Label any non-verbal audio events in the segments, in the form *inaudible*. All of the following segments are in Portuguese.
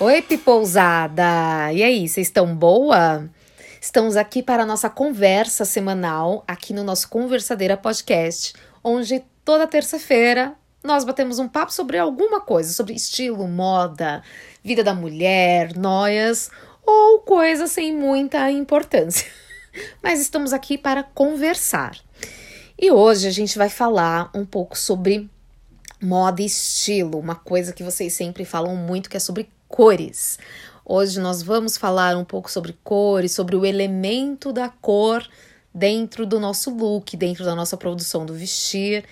Oi, Pipousada! E aí, vocês estão boa? Estamos aqui para a nossa conversa semanal aqui no nosso Conversadeira Podcast, onde toda terça-feira nós batemos um papo sobre alguma coisa, sobre estilo, moda, vida da mulher, noias ou coisa sem muita importância. *laughs* Mas estamos aqui para conversar. E hoje a gente vai falar um pouco sobre moda e estilo, uma coisa que vocês sempre falam muito que é sobre cores. Hoje nós vamos falar um pouco sobre cores, sobre o elemento da cor dentro do nosso look, dentro da nossa produção do vestir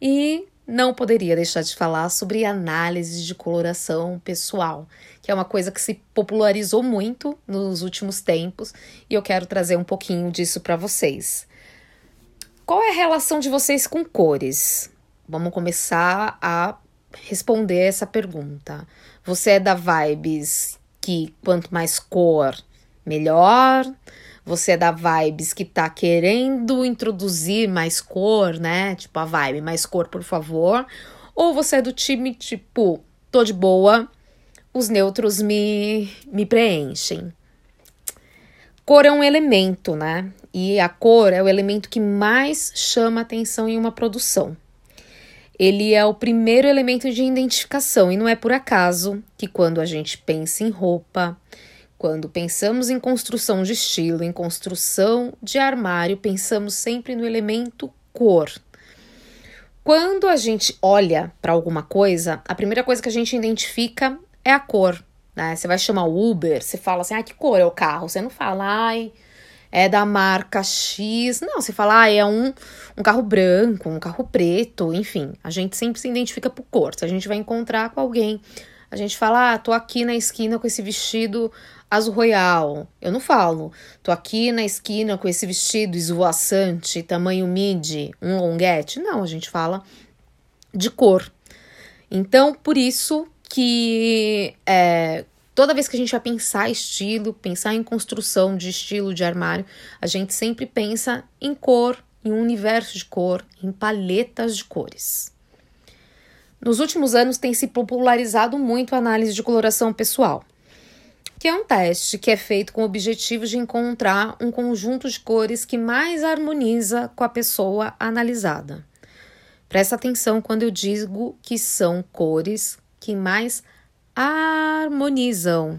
e não poderia deixar de falar sobre análise de coloração pessoal, que é uma coisa que se popularizou muito nos últimos tempos e eu quero trazer um pouquinho disso para vocês. Qual é a relação de vocês com cores? Vamos começar a responder essa pergunta. Você é da vibes que quanto mais cor, melhor? Você é da vibes que tá querendo introduzir mais cor, né? Tipo a vibe, mais cor, por favor. Ou você é do time tipo, tô de boa, os neutros me, me preenchem. Cor é um elemento, né? E a cor é o elemento que mais chama atenção em uma produção ele é o primeiro elemento de identificação e não é por acaso que quando a gente pensa em roupa, quando pensamos em construção de estilo, em construção de armário, pensamos sempre no elemento cor. Quando a gente olha para alguma coisa, a primeira coisa que a gente identifica é a cor. Né? Você vai chamar o Uber, você fala assim: ah, que cor é o carro? Você não fala, ai é da marca X. Não, você fala, ah, é um, um carro branco, um carro preto, enfim. A gente sempre se identifica por cor. Se a gente vai encontrar com alguém, a gente fala, ah, tô aqui na esquina com esse vestido azul royal. Eu não falo, tô aqui na esquina com esse vestido esvoaçante, tamanho midi, um longuete. Não, a gente fala de cor. Então, por isso que é, Toda vez que a gente vai pensar estilo, pensar em construção de estilo de armário, a gente sempre pensa em cor, em um universo de cor, em paletas de cores. Nos últimos anos tem se popularizado muito a análise de coloração pessoal, que é um teste que é feito com o objetivo de encontrar um conjunto de cores que mais harmoniza com a pessoa analisada. Presta atenção quando eu digo que são cores que mais harmonizam harmonizam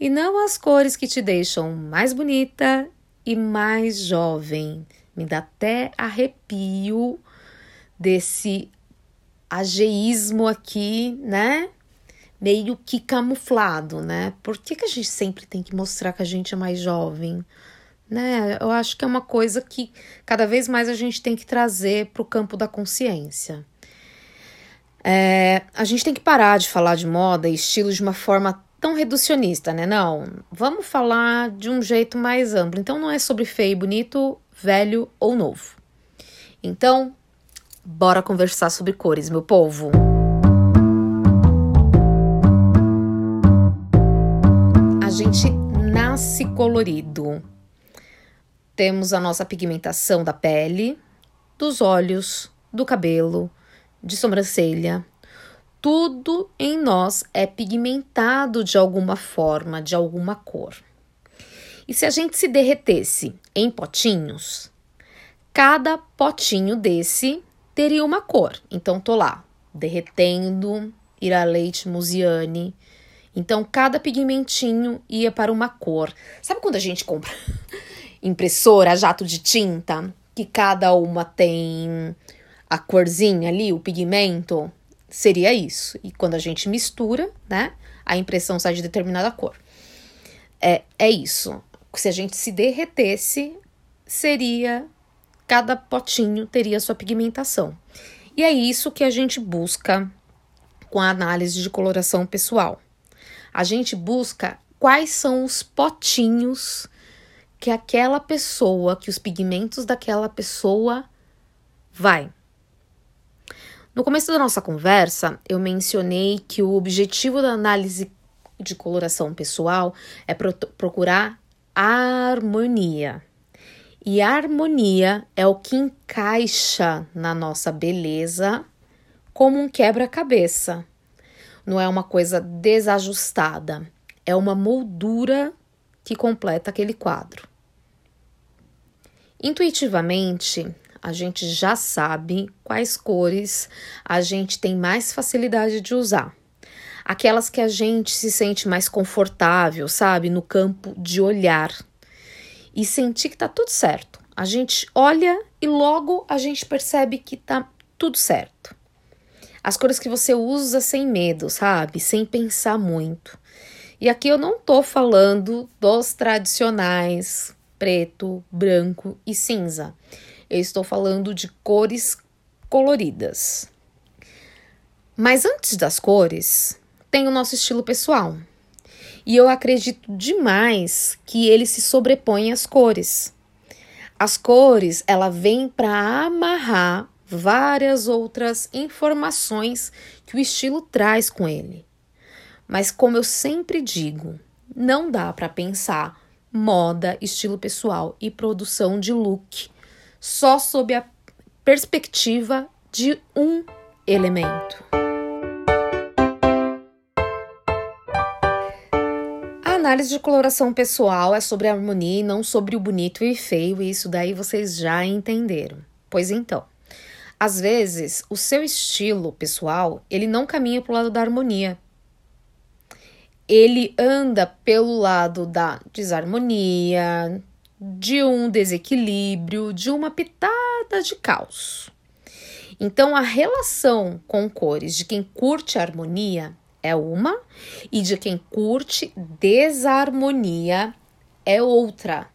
e não as cores que te deixam mais bonita e mais jovem. Me dá até arrepio desse ageísmo aqui, né? Meio que camuflado, né? Por que, que a gente sempre tem que mostrar que a gente é mais jovem? Né? Eu acho que é uma coisa que cada vez mais a gente tem que trazer para o campo da consciência. É, a gente tem que parar de falar de moda e estilo de uma forma tão reducionista, né? Não, vamos falar de um jeito mais amplo. Então não é sobre feio e bonito, velho ou novo. Então, bora conversar sobre cores, meu povo. A gente nasce colorido. Temos a nossa pigmentação da pele, dos olhos, do cabelo, de sobrancelha. Tudo em nós é pigmentado de alguma forma, de alguma cor. E se a gente se derretesse em potinhos, cada potinho desse teria uma cor. Então, tô lá, derretendo Ira Leite Musiane. Então, cada pigmentinho ia para uma cor. Sabe quando a gente compra *laughs* impressora, jato de tinta? Que cada uma tem a corzinha ali, o pigmento, seria isso. E quando a gente mistura, né, a impressão sai de determinada cor. É, é isso. Se a gente se derretesse, seria cada potinho teria sua pigmentação. E é isso que a gente busca com a análise de coloração pessoal. A gente busca quais são os potinhos que aquela pessoa, que os pigmentos daquela pessoa vai. No começo da nossa conversa, eu mencionei que o objetivo da análise de coloração pessoal é pro procurar harmonia. E a harmonia é o que encaixa na nossa beleza como um quebra-cabeça. Não é uma coisa desajustada, é uma moldura que completa aquele quadro. Intuitivamente, a gente já sabe quais cores a gente tem mais facilidade de usar. Aquelas que a gente se sente mais confortável, sabe, no campo de olhar e sentir que tá tudo certo. A gente olha e logo a gente percebe que tá tudo certo. As cores que você usa sem medo, sabe? Sem pensar muito. E aqui eu não tô falando dos tradicionais preto, branco e cinza. Eu estou falando de cores coloridas. Mas antes das cores, tem o nosso estilo pessoal. E eu acredito demais que ele se sobrepõe às cores. As cores, ela vem para amarrar várias outras informações que o estilo traz com ele. Mas como eu sempre digo, não dá para pensar moda, estilo pessoal e produção de look só sob a perspectiva de um elemento. A análise de coloração pessoal é sobre a harmonia e não sobre o bonito e feio, e isso daí vocês já entenderam. Pois então, às vezes o seu estilo pessoal, ele não caminha para o lado da harmonia, ele anda pelo lado da desarmonia, de um desequilíbrio, de uma pitada de caos. Então, a relação com cores de quem curte harmonia é uma e de quem curte desarmonia é outra.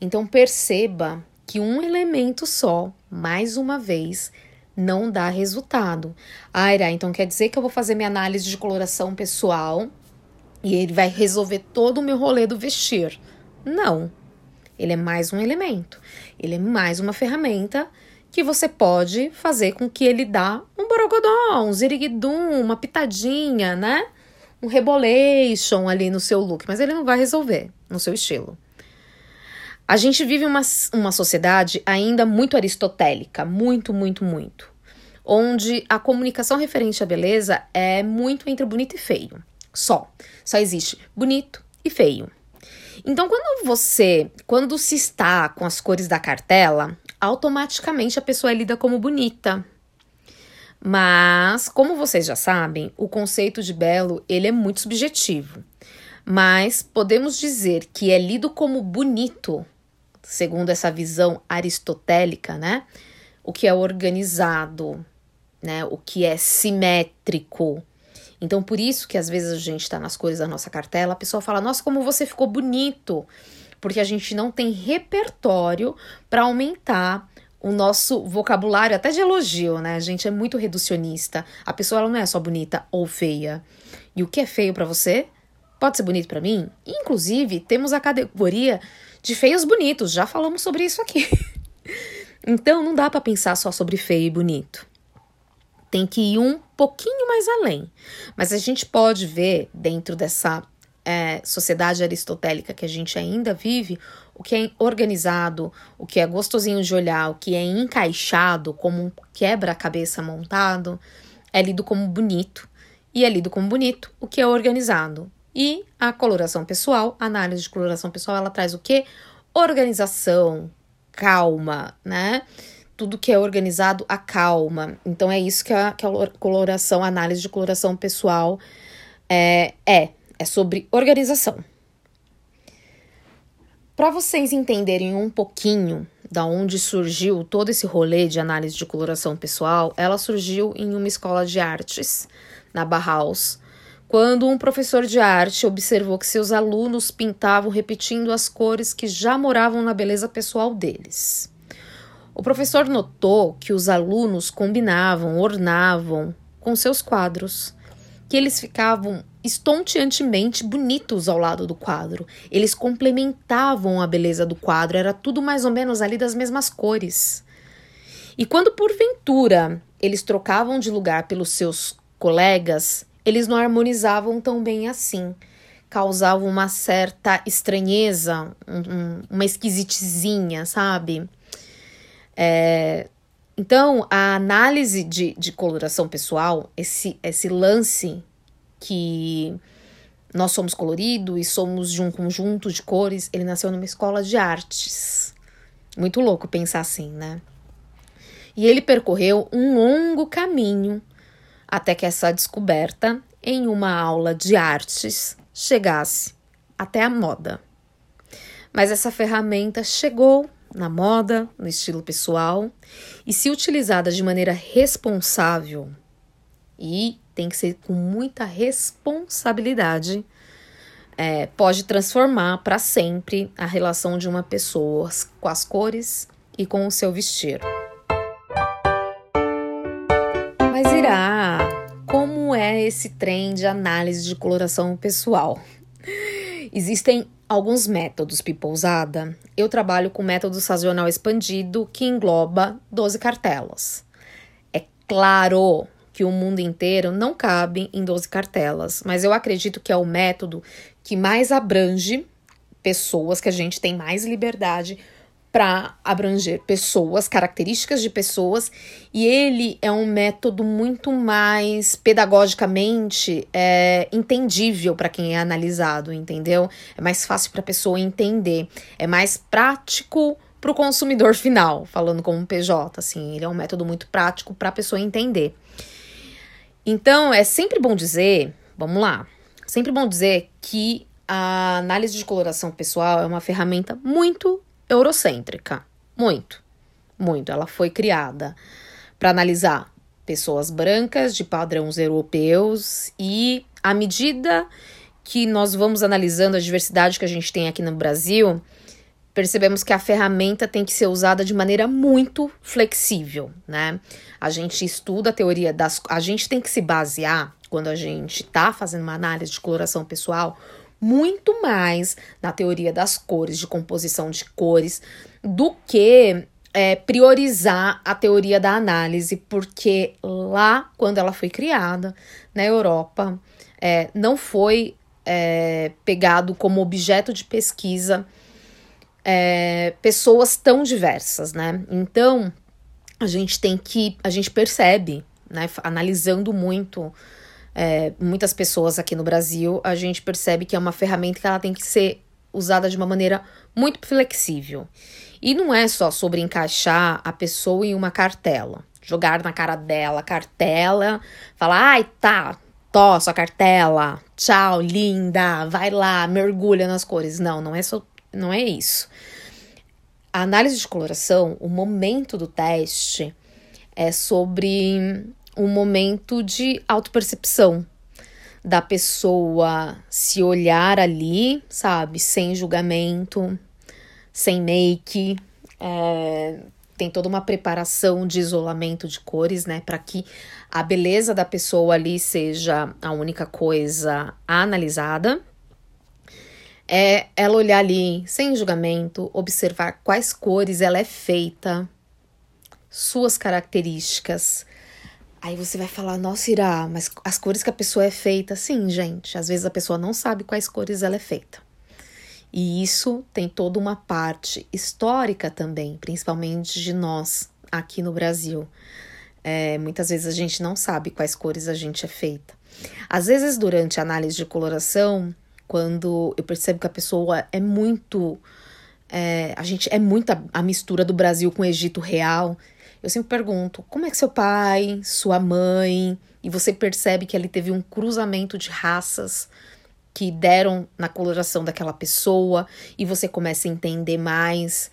Então, perceba que um elemento só, mais uma vez, não dá resultado. Aira, então quer dizer que eu vou fazer minha análise de coloração pessoal e ele vai resolver todo o meu rolê do vestir. Não. Ele é mais um elemento. Ele é mais uma ferramenta que você pode fazer com que ele dá um borogodó, um ziriguidum, uma pitadinha, né? Um rebolation ali no seu look, mas ele não vai resolver no seu estilo. A gente vive uma, uma sociedade ainda muito aristotélica, muito, muito, muito, onde a comunicação referente à beleza é muito entre bonito e feio. Só. Só existe bonito e feio. Então, quando você, quando se está com as cores da cartela, automaticamente a pessoa é lida como bonita. Mas, como vocês já sabem, o conceito de belo, ele é muito subjetivo. Mas podemos dizer que é lido como bonito, segundo essa visão aristotélica, né? O que é organizado, né? O que é simétrico, então, por isso que às vezes a gente tá nas cores da nossa cartela, a pessoa fala: Nossa, como você ficou bonito! Porque a gente não tem repertório para aumentar o nosso vocabulário, até de elogio, né? A gente é muito reducionista. A pessoa ela não é só bonita ou feia. E o que é feio para você pode ser bonito para mim. Inclusive, temos a categoria de feios bonitos. Já falamos sobre isso aqui. *laughs* então, não dá para pensar só sobre feio e bonito tem que ir um pouquinho mais além. Mas a gente pode ver dentro dessa é, sociedade aristotélica que a gente ainda vive, o que é organizado, o que é gostosinho de olhar, o que é encaixado como um quebra-cabeça montado, é lido como bonito. E é lido como bonito o que é organizado. E a coloração pessoal, a análise de coloração pessoal, ela traz o que? Organização, calma, né? Tudo que é organizado acalma. Então é isso que a, que a coloração, a análise de coloração pessoal é, é, é sobre organização. Para vocês entenderem um pouquinho da onde surgiu todo esse rolê de análise de coloração pessoal, ela surgiu em uma escola de artes na Bauhaus, quando um professor de arte observou que seus alunos pintavam repetindo as cores que já moravam na beleza pessoal deles. O professor notou que os alunos combinavam, ornavam com seus quadros, que eles ficavam estonteantemente bonitos ao lado do quadro. Eles complementavam a beleza do quadro, era tudo mais ou menos ali das mesmas cores. E quando porventura eles trocavam de lugar pelos seus colegas, eles não harmonizavam tão bem assim. Causavam uma certa estranheza, um, um, uma esquisitezinha, sabe? É, então, a análise de, de coloração pessoal, esse, esse lance que nós somos colorido e somos de um conjunto de cores, ele nasceu numa escola de artes. Muito louco pensar assim, né? E ele percorreu um longo caminho até que essa descoberta, em uma aula de artes, chegasse até a moda. Mas essa ferramenta chegou na moda, no estilo pessoal, e se utilizada de maneira responsável e tem que ser com muita responsabilidade, é, pode transformar para sempre a relação de uma pessoa com as cores e com o seu vestir. Mas irá, como é esse trem de análise de coloração pessoal? Existem alguns métodos pipousada. Eu trabalho com método sazonal expandido que engloba 12 cartelas. É claro que o mundo inteiro não cabe em 12 cartelas, mas eu acredito que é o método que mais abrange pessoas, que a gente tem mais liberdade para abranger pessoas, características de pessoas, e ele é um método muito mais pedagogicamente é, entendível para quem é analisado, entendeu? É mais fácil para a pessoa entender, é mais prático para o consumidor final, falando como um PJ, assim, ele é um método muito prático para a pessoa entender. Então, é sempre bom dizer, vamos lá, sempre bom dizer que a análise de coloração pessoal é uma ferramenta muito eurocêntrica. Muito, muito. Ela foi criada para analisar pessoas brancas de padrões europeus e à medida que nós vamos analisando a diversidade que a gente tem aqui no Brasil, percebemos que a ferramenta tem que ser usada de maneira muito flexível, né? A gente estuda a teoria das. A gente tem que se basear, quando a gente está fazendo uma análise de coloração pessoal, muito mais na teoria das cores, de composição de cores, do que é, priorizar a teoria da análise, porque lá, quando ela foi criada, na Europa, é, não foi é, pegado como objeto de pesquisa é, pessoas tão diversas, né? Então, a gente tem que, a gente percebe, né, analisando muito é, muitas pessoas aqui no Brasil, a gente percebe que é uma ferramenta que ela tem que ser usada de uma maneira muito flexível. E não é só sobre encaixar a pessoa em uma cartela, jogar na cara dela cartela, falar, ai, tá, tó, sua cartela, tchau, linda, vai lá, mergulha nas cores. Não, não é só não é isso. A análise de coloração, o momento do teste, é sobre um momento de autopercepção da pessoa se olhar ali, sabe, sem julgamento, sem make, é, tem toda uma preparação de isolamento de cores, né, para que a beleza da pessoa ali seja a única coisa analisada é ela olhar ali sem julgamento, observar quais cores ela é feita, suas características. Aí você vai falar, nossa, Irá, mas as cores que a pessoa é feita, sim, gente. Às vezes a pessoa não sabe quais cores ela é feita. E isso tem toda uma parte histórica também, principalmente de nós aqui no Brasil. É, muitas vezes a gente não sabe quais cores a gente é feita. Às vezes, durante a análise de coloração, quando eu percebo que a pessoa é muito. É, a gente é muita a mistura do Brasil com o Egito real. Eu sempre pergunto: como é que seu pai, sua mãe, e você percebe que ali teve um cruzamento de raças que deram na coloração daquela pessoa e você começa a entender mais.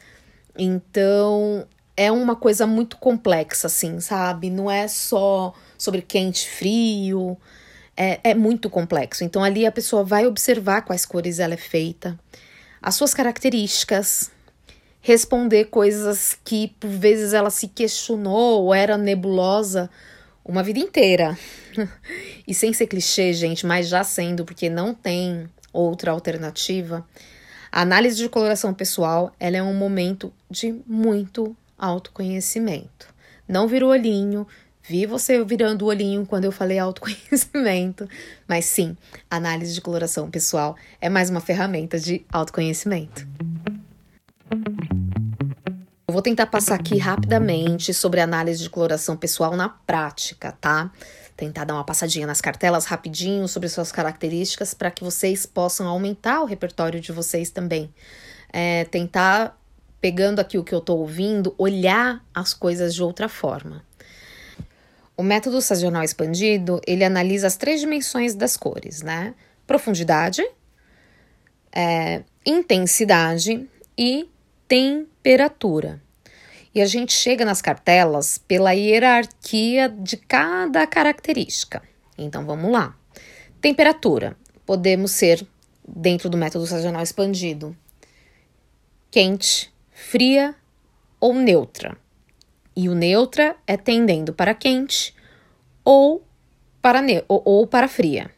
Então, é uma coisa muito complexa, assim, sabe? Não é só sobre quente, frio, é, é muito complexo. Então, ali a pessoa vai observar quais cores ela é feita, as suas características, responder coisas que por vezes ela se questionou ou era nebulosa uma vida inteira. *laughs* e sem ser clichê, gente, mas já sendo, porque não tem outra alternativa. A análise de coloração pessoal, ela é um momento de muito autoconhecimento. Não vira o olhinho, vi você virando o olhinho quando eu falei autoconhecimento, mas sim, análise de coloração pessoal é mais uma ferramenta de autoconhecimento. Vou tentar passar aqui rapidamente sobre análise de coloração pessoal na prática, tá? Tentar dar uma passadinha nas cartelas rapidinho sobre suas características para que vocês possam aumentar o repertório de vocês também. É, tentar, pegando aqui o que eu tô ouvindo, olhar as coisas de outra forma. O método sazonal expandido, ele analisa as três dimensões das cores, né? Profundidade, é, intensidade e temperatura. E a gente chega nas cartelas pela hierarquia de cada característica. Então vamos lá. Temperatura. Podemos ser, dentro do método sazonal expandido, quente, fria ou neutra. E o neutra é tendendo para quente ou para, ou, ou para fria.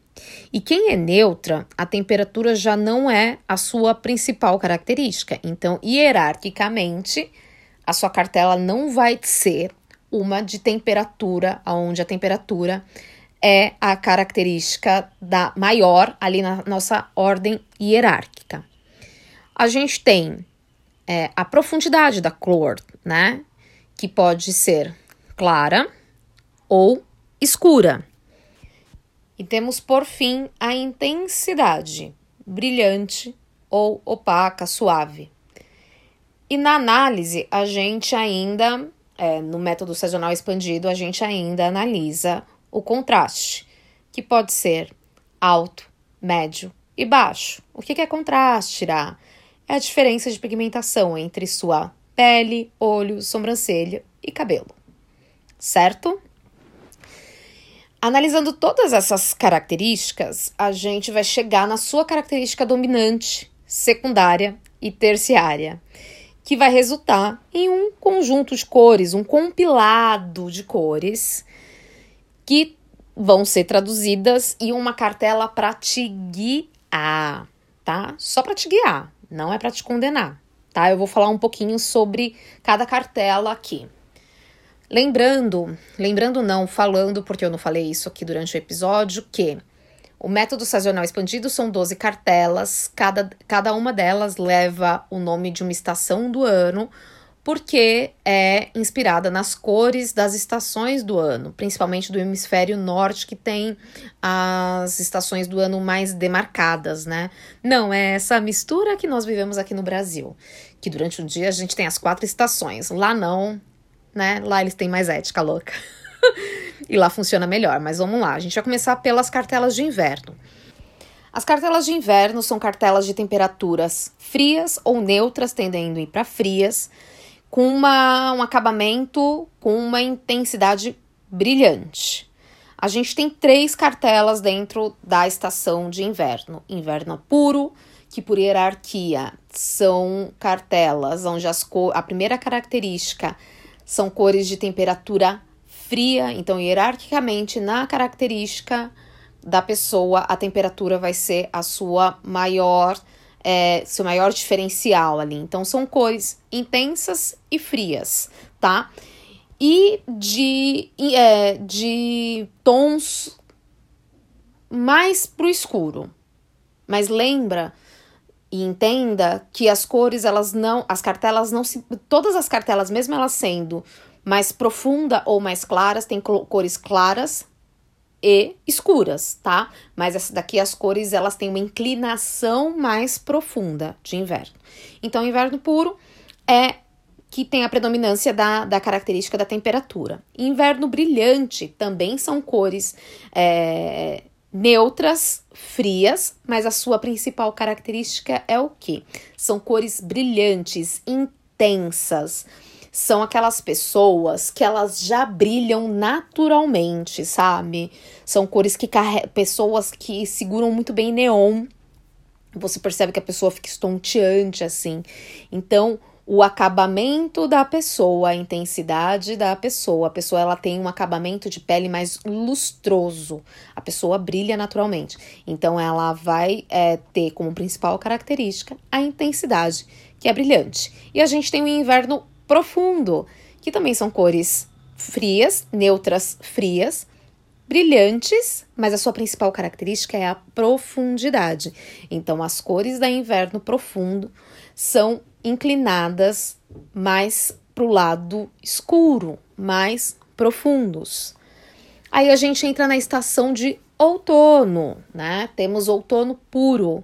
E quem é neutra, a temperatura já não é a sua principal característica. Então, hierarquicamente, a sua cartela não vai ser uma de temperatura, onde a temperatura é a característica da maior ali na nossa ordem hierárquica. A gente tem é, a profundidade da cor, né? Que pode ser clara ou escura. E temos por fim a intensidade, brilhante ou opaca, suave. E na análise, a gente ainda, é, no método sazonal expandido, a gente ainda analisa o contraste, que pode ser alto, médio e baixo. O que é contraste, Irá? É a diferença de pigmentação entre sua pele, olho, sobrancelha e cabelo. Certo? Analisando todas essas características, a gente vai chegar na sua característica dominante, secundária e terciária, que vai resultar em um conjunto de cores, um compilado de cores que vão ser traduzidas em uma cartela para te guiar, tá? Só para te guiar, não é para te condenar, tá? Eu vou falar um pouquinho sobre cada cartela aqui. Lembrando, lembrando não, falando, porque eu não falei isso aqui durante o episódio, que o método sazonal expandido são 12 cartelas, cada, cada uma delas leva o nome de uma estação do ano, porque é inspirada nas cores das estações do ano, principalmente do hemisfério norte, que tem as estações do ano mais demarcadas, né? Não é essa mistura que nós vivemos aqui no Brasil, que durante o dia a gente tem as quatro estações. Lá não, né? Lá eles têm mais ética louca. *laughs* e lá funciona melhor, mas vamos lá. A gente vai começar pelas cartelas de inverno. As cartelas de inverno são cartelas de temperaturas frias ou neutras, tendendo a ir para frias, com uma, um acabamento com uma intensidade brilhante. A gente tem três cartelas dentro da estação de inverno: inverno puro, que por hierarquia são cartelas onde as a primeira característica são cores de temperatura fria, então hierarquicamente na característica da pessoa a temperatura vai ser a sua maior é, seu maior diferencial ali. Então são cores intensas e frias, tá? E de, é, de tons mais pro escuro. Mas lembra e entenda que as cores, elas não, as cartelas não se, todas as cartelas, mesmo elas sendo mais profunda ou mais claras, tem cores claras e escuras, tá? Mas essa daqui as cores, elas têm uma inclinação mais profunda de inverno. Então, inverno puro é que tem a predominância da, da característica da temperatura. Inverno brilhante também são cores é, neutras, frias, mas a sua principal característica é o que? São cores brilhantes, intensas. São aquelas pessoas que elas já brilham naturalmente, sabe? São cores que carregam pessoas que seguram muito bem neon. Você percebe que a pessoa fica estonteante assim. Então, o acabamento da pessoa, a intensidade da pessoa. A pessoa ela tem um acabamento de pele mais lustroso. A pessoa brilha naturalmente. Então ela vai é, ter como principal característica a intensidade, que é brilhante. E a gente tem o inverno profundo, que também são cores frias, neutras frias, brilhantes, mas a sua principal característica é a profundidade. Então as cores da inverno profundo são inclinadas mais para o lado escuro, mais profundos. Aí a gente entra na estação de outono, né? Temos outono puro.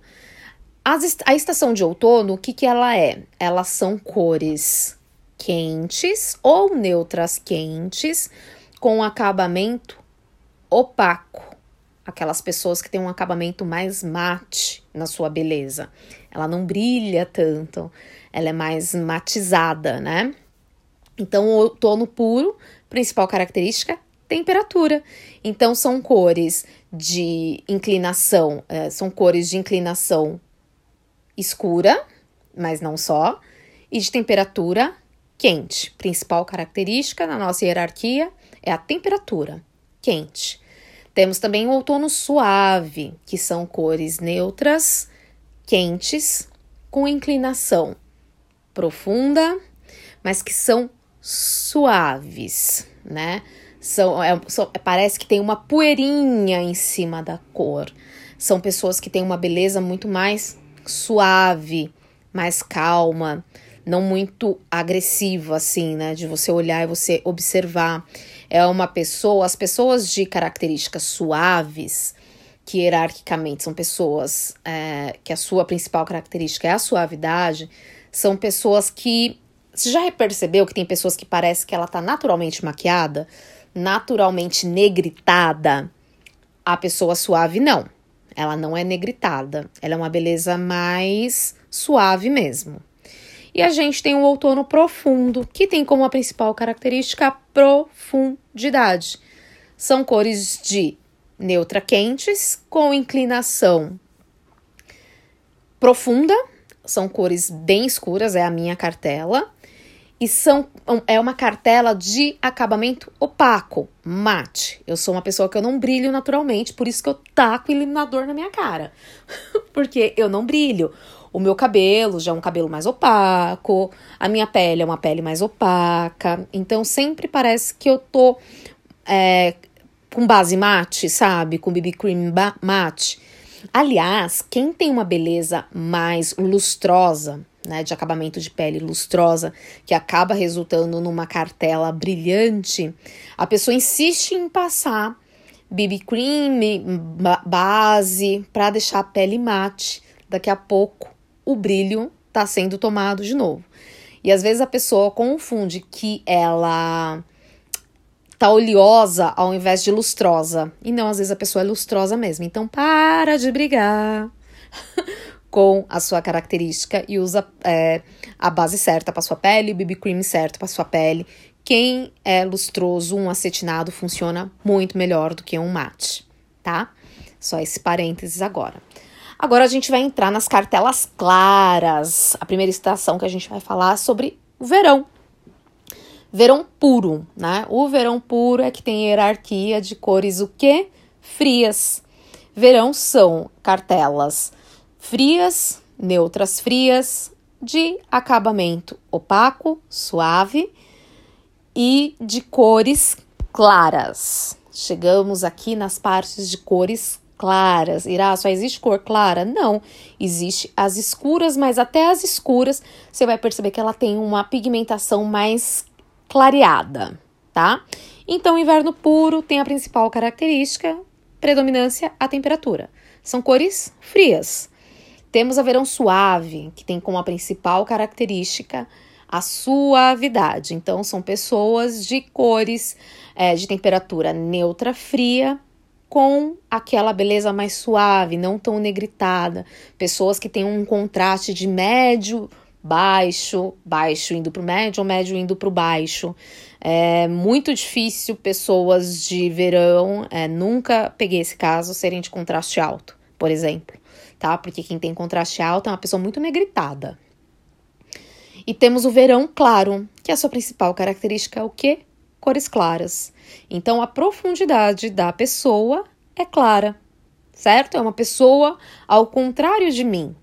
As, a estação de outono, o que, que ela é? Elas são cores quentes ou neutras quentes com acabamento opaco. Aquelas pessoas que têm um acabamento mais mate na sua beleza. Ela não brilha tanto, ela é mais matizada, né? Então, o outono puro, principal característica, temperatura. Então, são cores de inclinação, é, são cores de inclinação escura, mas não só, e de temperatura quente. Principal característica na nossa hierarquia é a temperatura quente. Temos também o outono suave, que são cores neutras, quentes, com inclinação profunda, mas que são suaves, né? São, é, são, parece que tem uma poeirinha em cima da cor. São pessoas que têm uma beleza muito mais suave, mais calma, não muito agressiva, assim, né? De você olhar e você observar. É uma pessoa, as pessoas de características suaves, que hierarquicamente são pessoas é, que a sua principal característica é a suavidade, são pessoas que. Você já percebeu que tem pessoas que parece que ela tá naturalmente maquiada, naturalmente negritada? A pessoa suave não. Ela não é negritada. Ela é uma beleza mais suave mesmo. E a gente tem o outono profundo, que tem como a principal característica a profundidade. São cores de neutra quentes com inclinação profunda são cores bem escuras, é a minha cartela. E são, é uma cartela de acabamento opaco, mate. Eu sou uma pessoa que eu não brilho naturalmente, por isso que eu taco iluminador na minha cara. *laughs* Porque eu não brilho. O meu cabelo já é um cabelo mais opaco, a minha pele é uma pele mais opaca. Então sempre parece que eu tô é, com base mate, sabe? Com BB cream mate. Aliás, quem tem uma beleza mais lustrosa, né, de acabamento de pele lustrosa, que acaba resultando numa cartela brilhante, a pessoa insiste em passar BB cream, base, para deixar a pele mate. Daqui a pouco o brilho está sendo tomado de novo. E às vezes a pessoa confunde que ela tá oleosa ao invés de lustrosa. E não, às vezes a pessoa é lustrosa mesmo. Então para de brigar *laughs* com a sua característica e usa é, a base certa para sua pele, o BB cream certo para sua pele. Quem é lustroso, um acetinado funciona muito melhor do que um mate, tá? Só esse parênteses agora. Agora a gente vai entrar nas cartelas claras. A primeira estação que a gente vai falar é sobre o verão verão puro, né? O verão puro é que tem hierarquia de cores o quê? Frias. Verão são cartelas frias, neutras frias, de acabamento opaco, suave e de cores claras. Chegamos aqui nas partes de cores claras. Irá, só existe cor clara? Não. Existe as escuras, mas até as escuras você vai perceber que ela tem uma pigmentação mais clareada, tá? Então, inverno puro tem a principal característica, predominância a temperatura. São cores frias. Temos a verão suave, que tem como a principal característica a suavidade. Então, são pessoas de cores é, de temperatura neutra, fria, com aquela beleza mais suave, não tão negritada. Pessoas que têm um contraste de médio baixo, baixo indo para o médio médio indo para o baixo. É muito difícil pessoas de verão, é, nunca peguei esse caso, serem de contraste alto, por exemplo, tá? Porque quem tem contraste alto é uma pessoa muito negritada. E temos o verão claro, que é a sua principal característica é o quê? Cores claras. Então a profundidade da pessoa é clara, certo? É uma pessoa ao contrário de mim.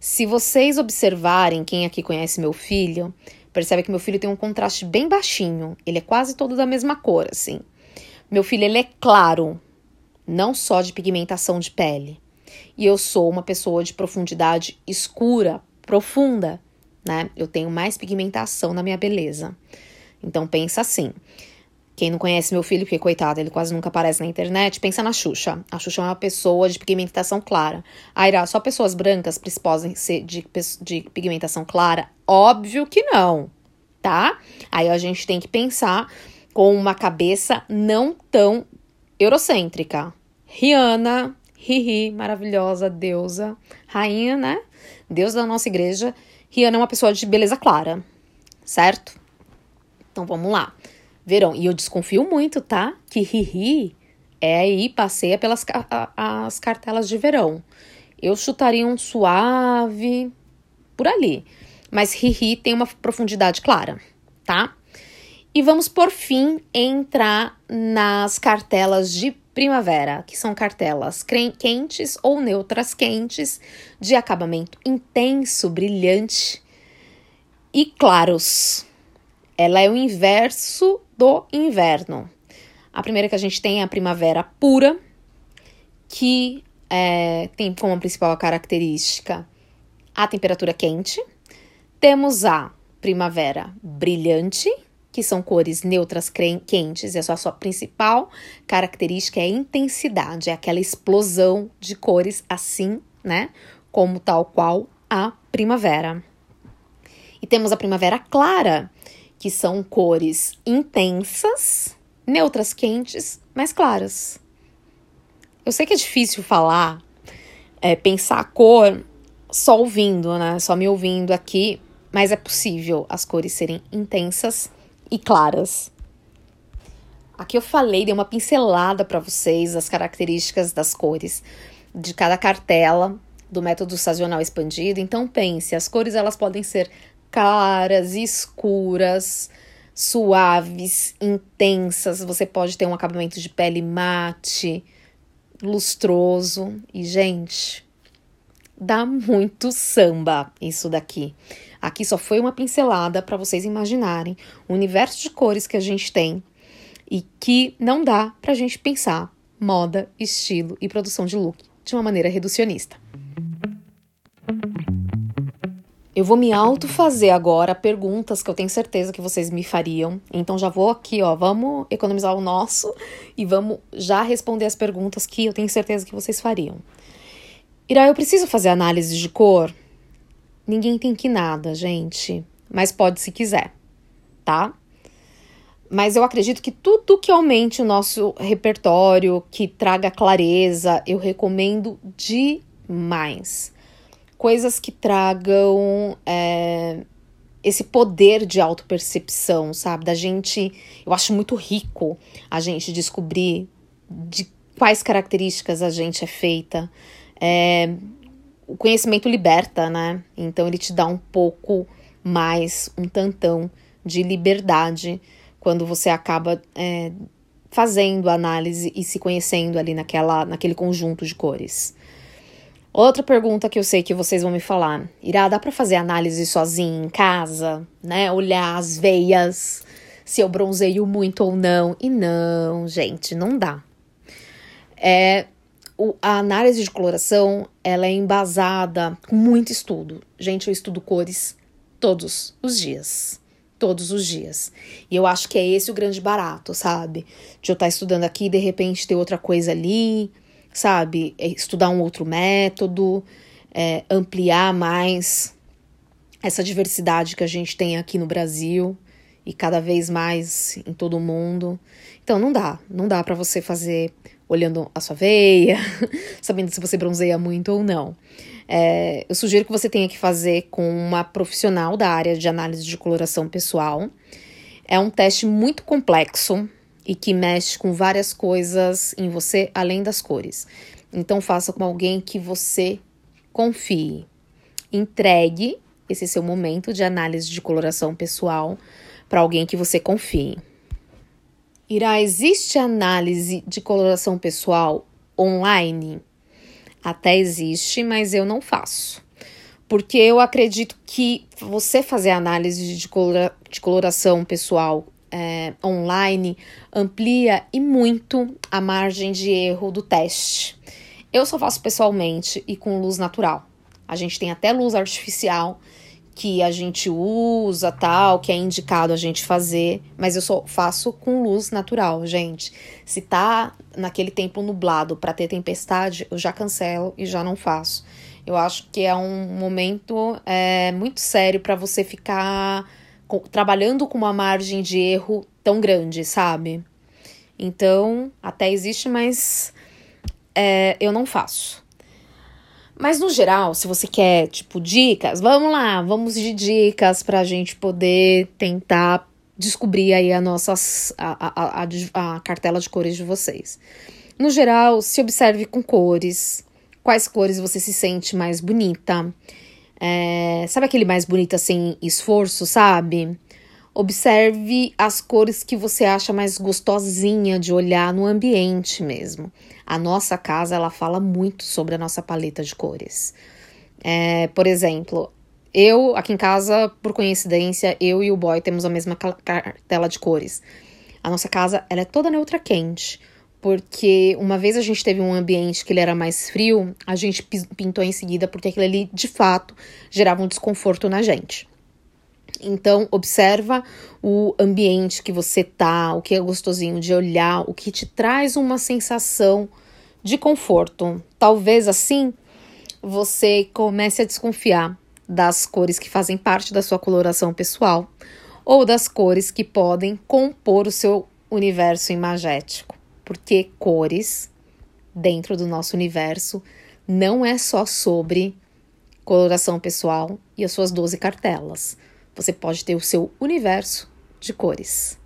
Se vocês observarem, quem aqui conhece meu filho, percebe que meu filho tem um contraste bem baixinho. Ele é quase todo da mesma cor, assim. Meu filho, ele é claro, não só de pigmentação de pele. E eu sou uma pessoa de profundidade escura, profunda, né? Eu tenho mais pigmentação na minha beleza. Então pensa assim. Quem não conhece meu filho, porque coitado, ele quase nunca aparece na internet, pensa na Xuxa. A Xuxa é uma pessoa de pigmentação clara. Aira, só pessoas brancas podem ser de, de pigmentação clara? Óbvio que não, tá? Aí a gente tem que pensar com uma cabeça não tão eurocêntrica. Rihanna, Hihi, maravilhosa deusa, rainha, né? Deus da nossa igreja. Rihanna é uma pessoa de beleza clara, certo? Então vamos lá. Verão. E eu desconfio muito, tá? Que Hihi é aí, passeia pelas as cartelas de verão. Eu chutaria um suave por ali. Mas Hihi tem uma profundidade clara, tá? E vamos por fim entrar nas cartelas de primavera, que são cartelas quentes ou neutras quentes, de acabamento intenso, brilhante e claros. Ela é o inverso do inverno. A primeira que a gente tem é a primavera pura, que é, tem como principal característica a temperatura quente. Temos a primavera brilhante, que são cores neutras quentes, e a sua, a sua principal característica é a intensidade, é aquela explosão de cores assim, né? Como tal qual a primavera. E temos a primavera clara, que são cores intensas, neutras quentes, mas claras. Eu sei que é difícil falar, é, pensar a cor só ouvindo, né? Só me ouvindo aqui, mas é possível as cores serem intensas e claras. Aqui eu falei, dei uma pincelada para vocês as características das cores de cada cartela do método sazonal expandido. Então pense, as cores elas podem ser claras, escuras, suaves, intensas. Você pode ter um acabamento de pele mate, lustroso e gente, dá muito samba isso daqui. Aqui só foi uma pincelada para vocês imaginarem o universo de cores que a gente tem e que não dá para a gente pensar moda, estilo e produção de look de uma maneira reducionista. Eu vou me autofazer agora perguntas que eu tenho certeza que vocês me fariam. Então já vou aqui, ó, vamos economizar o nosso e vamos já responder as perguntas que eu tenho certeza que vocês fariam. Irá, eu preciso fazer análise de cor? Ninguém tem que nada, gente. Mas pode se quiser, tá? Mas eu acredito que tudo que aumente o nosso repertório, que traga clareza, eu recomendo demais. Coisas que tragam é, esse poder de autopercepção, sabe? Da gente. Eu acho muito rico a gente descobrir de quais características a gente é feita. É, o conhecimento liberta, né? Então ele te dá um pouco mais, um tantão de liberdade quando você acaba é, fazendo análise e se conhecendo ali naquela, naquele conjunto de cores. Outra pergunta que eu sei que vocês vão me falar: irá dar para fazer análise sozinho em casa, né? Olhar as veias, se eu bronzeio muito ou não. E não, gente, não dá. É, o, a análise de coloração ela é embasada com muito estudo. Gente, eu estudo cores todos os dias. Todos os dias. E eu acho que é esse o grande barato, sabe? De eu estar estudando aqui de repente ter outra coisa ali, sabe? É estudar um outro método, é, ampliar mais essa diversidade que a gente tem aqui no Brasil e cada vez mais em todo o mundo. Então não dá, não dá para você fazer olhando a sua veia, *laughs* sabendo se você bronzeia muito ou não. É, eu sugiro que você tenha que fazer com uma profissional da área de análise de coloração pessoal. É um teste muito complexo e que mexe com várias coisas em você além das cores. Então faça com alguém que você confie. Entregue esse seu momento de análise de coloração pessoal para alguém que você confie. Irá, existe análise de coloração pessoal online? Até existe, mas eu não faço. Porque eu acredito que você fazer análise de, colora, de coloração pessoal é, online amplia e muito a margem de erro do teste. Eu só faço pessoalmente e com luz natural. A gente tem até luz artificial que a gente usa, tal, que é indicado a gente fazer, mas eu só faço com luz natural, gente. Se tá naquele tempo nublado para ter tempestade, eu já cancelo e já não faço. Eu acho que é um momento é, muito sério para você ficar trabalhando com uma margem de erro tão grande, sabe? Então, até existe, mas é, eu não faço. Mas no geral, se você quer, tipo, dicas, vamos lá, vamos de dicas pra gente poder tentar descobrir aí a nossa a, a, a, a cartela de cores de vocês. No geral, se observe com cores. Quais cores você se sente mais bonita? É, sabe aquele mais bonita sem esforço, sabe? Observe as cores que você acha mais gostosinha de olhar no ambiente mesmo. A nossa casa ela fala muito sobre a nossa paleta de cores. É, por exemplo, eu aqui em casa, por coincidência, eu e o boy temos a mesma cartela de cores. A nossa casa ela é toda neutra quente, porque uma vez a gente teve um ambiente que ele era mais frio, a gente pintou em seguida porque aquilo ali de fato gerava um desconforto na gente. Então, observa o ambiente que você tá, o que é gostosinho de olhar, o que te traz uma sensação de conforto. Talvez assim você comece a desconfiar das cores que fazem parte da sua coloração pessoal ou das cores que podem compor o seu universo imagético. Porque cores dentro do nosso universo não é só sobre coloração pessoal e as suas 12 cartelas você pode ter o seu universo de cores,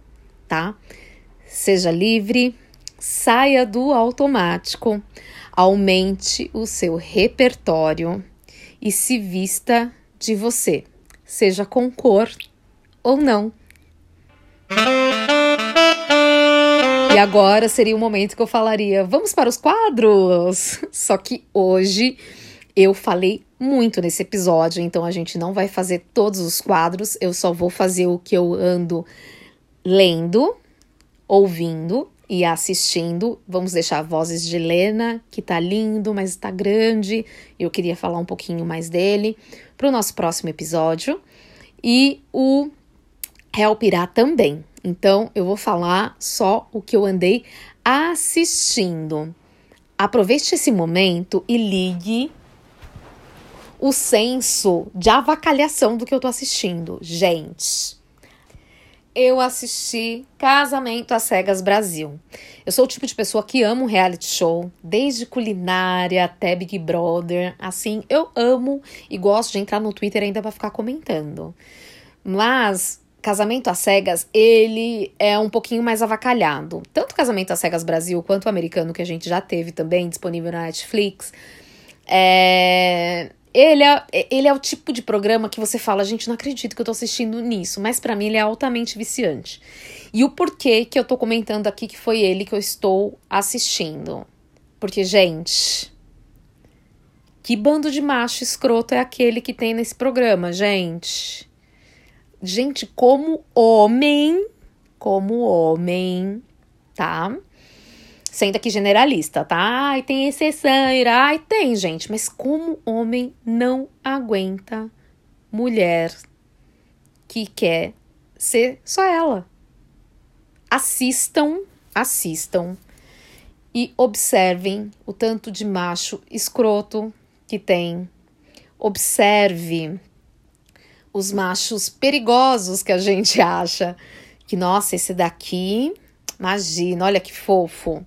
tá? Seja livre, saia do automático, aumente o seu repertório e se vista de você, seja com cor ou não. E agora seria o momento que eu falaria: vamos para os quadros! Só que hoje eu falei muito nesse episódio, então a gente não vai fazer todos os quadros, eu só vou fazer o que eu ando lendo, ouvindo e assistindo. Vamos deixar vozes de Lena, que tá lindo, mas tá grande. Eu queria falar um pouquinho mais dele para o nosso próximo episódio. E o Help irá também. Então eu vou falar só o que eu andei assistindo. Aproveite esse momento e ligue o senso de avacalhação do que eu tô assistindo. Gente, eu assisti Casamento às Cegas Brasil. Eu sou o tipo de pessoa que amo reality show, desde culinária até Big Brother. Assim, eu amo e gosto de entrar no Twitter ainda para ficar comentando. Mas Casamento às Cegas, ele é um pouquinho mais avacalhado. Tanto Casamento às Cegas Brasil quanto o americano, que a gente já teve também disponível na Netflix. É, ele é, ele é o tipo de programa que você fala, gente, não acredito que eu tô assistindo nisso, mas para mim ele é altamente viciante. E o porquê que eu tô comentando aqui que foi ele que eu estou assistindo? Porque, gente, que bando de macho escroto é aquele que tem nesse programa, gente? Gente, como homem, como homem, tá? Sendo aqui generalista, tá? Ai, tem exceção, ai, tem, gente. Mas como homem não aguenta mulher que quer ser só ela? Assistam, assistam e observem o tanto de macho escroto que tem. Observe os machos perigosos que a gente acha. Que, nossa, esse daqui, imagina, olha que fofo.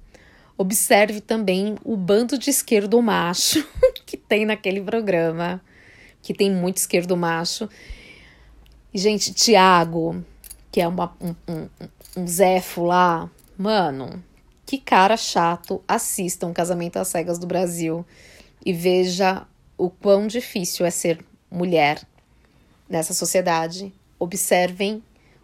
Observe também o bando de esquerdo macho *laughs* que tem naquele programa, que tem muito esquerdo macho. E, gente, Tiago, que é uma, um, um, um lá, mano, que cara chato. Assista um Casamento às Cegas do Brasil e veja o quão difícil é ser mulher nessa sociedade, observem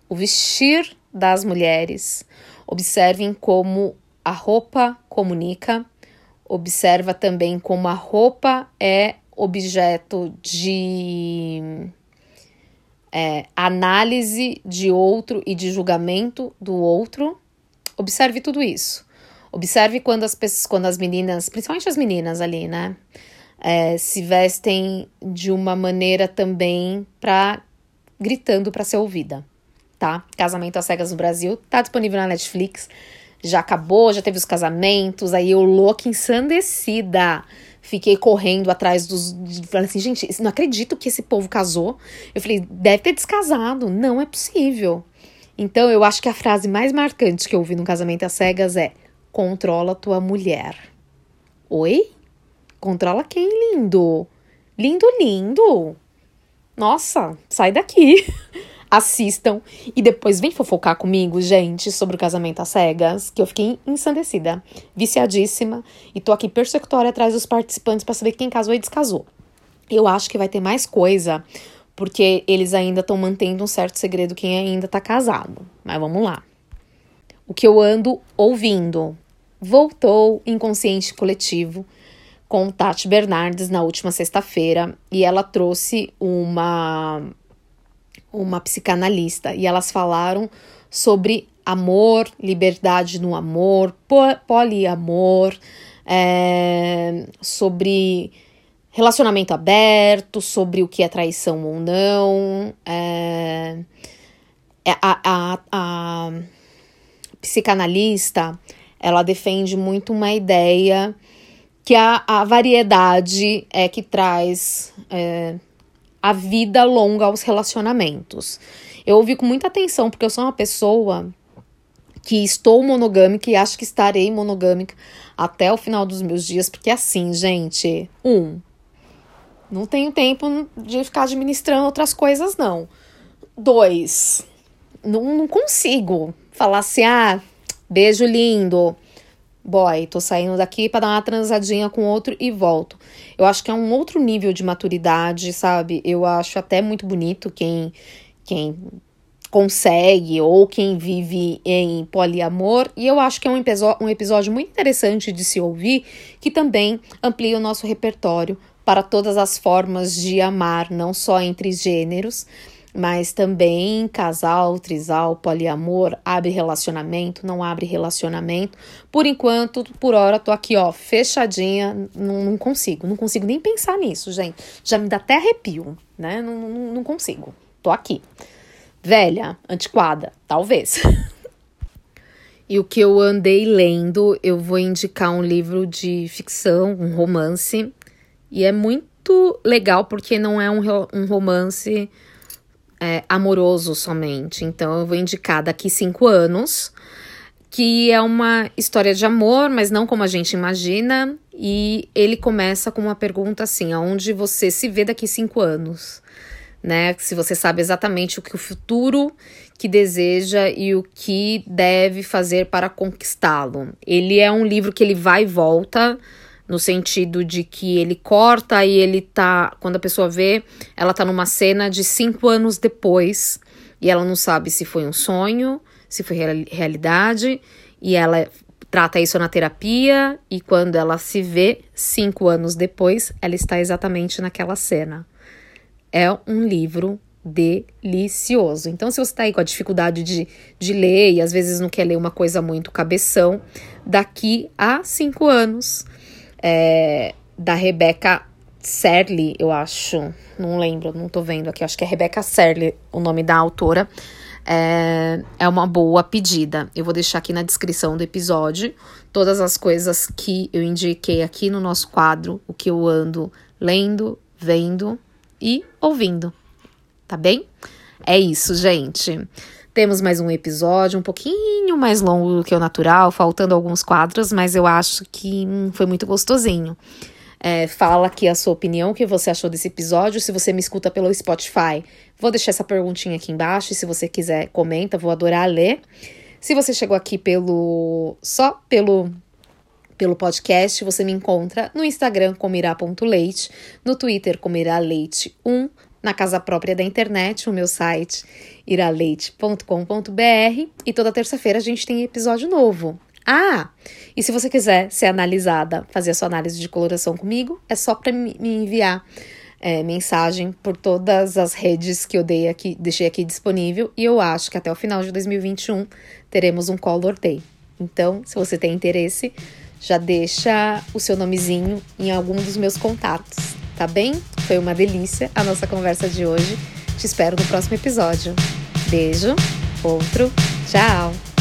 o vestir das mulheres, observem como a roupa comunica, observa também como a roupa é objeto de é, análise de outro e de julgamento do outro. Observe tudo isso. Observe quando as pessoas, quando as meninas, principalmente as meninas ali, né, é, se vestem de uma maneira também para gritando para ser ouvida, tá? Casamento às cegas no Brasil tá disponível na Netflix. Já acabou, já teve os casamentos, aí eu louca ensandecida Fiquei correndo atrás dos. Falei assim, gente, não acredito que esse povo casou. Eu falei, deve ter descasado. Não é possível. Então, eu acho que a frase mais marcante que eu ouvi no casamento às cegas é: controla tua mulher. Oi? Controla quem, lindo? Lindo, lindo. Nossa, sai daqui. *laughs* assistam e depois vem fofocar comigo, gente, sobre o casamento às cegas, que eu fiquei ensandecida, viciadíssima e tô aqui persecutória atrás dos participantes para saber quem casou e descasou. Eu acho que vai ter mais coisa, porque eles ainda estão mantendo um certo segredo quem ainda tá casado. Mas vamos lá. O que eu ando ouvindo voltou inconsciente coletivo com Tati Bernardes na última sexta-feira e ela trouxe uma uma psicanalista e elas falaram sobre amor, liberdade no amor, poliamor, é, sobre relacionamento aberto, sobre o que é traição ou não. É, é a, a, a psicanalista ela defende muito uma ideia que a, a variedade é que traz é, a vida longa aos relacionamentos. Eu ouvi com muita atenção, porque eu sou uma pessoa que estou monogâmica e acho que estarei monogâmica até o final dos meus dias, porque assim, gente, um, não tenho tempo de ficar administrando outras coisas, não. Dois, não, não consigo falar assim, ah, beijo lindo, boy, tô saindo daqui para dar uma transadinha com outro e volto. Eu acho que é um outro nível de maturidade, sabe? Eu acho até muito bonito quem quem consegue ou quem vive em poliamor, e eu acho que é um, um episódio muito interessante de se ouvir, que também amplia o nosso repertório para todas as formas de amar, não só entre gêneros, mas também casal, trisal, poliamor, abre relacionamento, não abre relacionamento. Por enquanto, por hora, tô aqui, ó, fechadinha, não, não consigo, não consigo nem pensar nisso, gente. Já me dá até arrepio, né? Não, não, não consigo. Tô aqui. Velha, antiquada, talvez. *laughs* e o que eu andei lendo, eu vou indicar um livro de ficção, um romance, e é muito legal porque não é um, um romance é, amoroso somente. Então eu vou indicar daqui cinco anos, que é uma história de amor, mas não como a gente imagina. E ele começa com uma pergunta assim: aonde você se vê daqui cinco anos? Né? Se você sabe exatamente o que o futuro que deseja e o que deve fazer para conquistá-lo. Ele é um livro que ele vai e volta no sentido de que ele corta e ele tá. Quando a pessoa vê, ela tá numa cena de cinco anos depois e ela não sabe se foi um sonho, se foi realidade, e ela trata isso na terapia, e quando ela se vê cinco anos depois, ela está exatamente naquela cena. É um livro delicioso. Então, se você está aí com a dificuldade de, de ler e às vezes não quer ler uma coisa muito cabeção, daqui a cinco anos é, da Rebecca Serli, eu acho. Não lembro, não tô vendo aqui. Acho que é Rebecca Serli o nome da autora. É, é uma boa pedida. Eu vou deixar aqui na descrição do episódio todas as coisas que eu indiquei aqui no nosso quadro, o que eu ando lendo, vendo e ouvindo. Tá bem? É isso, gente. Temos mais um episódio um pouquinho mais longo do que o natural, faltando alguns quadros, mas eu acho que hum, foi muito gostosinho. É, fala aqui a sua opinião, o que você achou desse episódio. Se você me escuta pelo Spotify, vou deixar essa perguntinha aqui embaixo. E se você quiser, comenta, vou adorar ler. Se você chegou aqui pelo só pelo pelo podcast, você me encontra no Instagram comirá.leite, no Twitter comirá leite 1, na casa própria da internet, o meu site iraleite.com.br e toda terça-feira a gente tem episódio novo. Ah, e se você quiser ser analisada, fazer a sua análise de coloração comigo, é só para me enviar é, mensagem por todas as redes que eu dei aqui, deixei aqui disponível. E eu acho que até o final de 2021 teremos um Color Day. Então, se você tem interesse, já deixa o seu nomezinho em algum dos meus contatos, tá bem? Foi uma delícia a nossa conversa de hoje. Te espero no próximo episódio. Beijo, outro, tchau!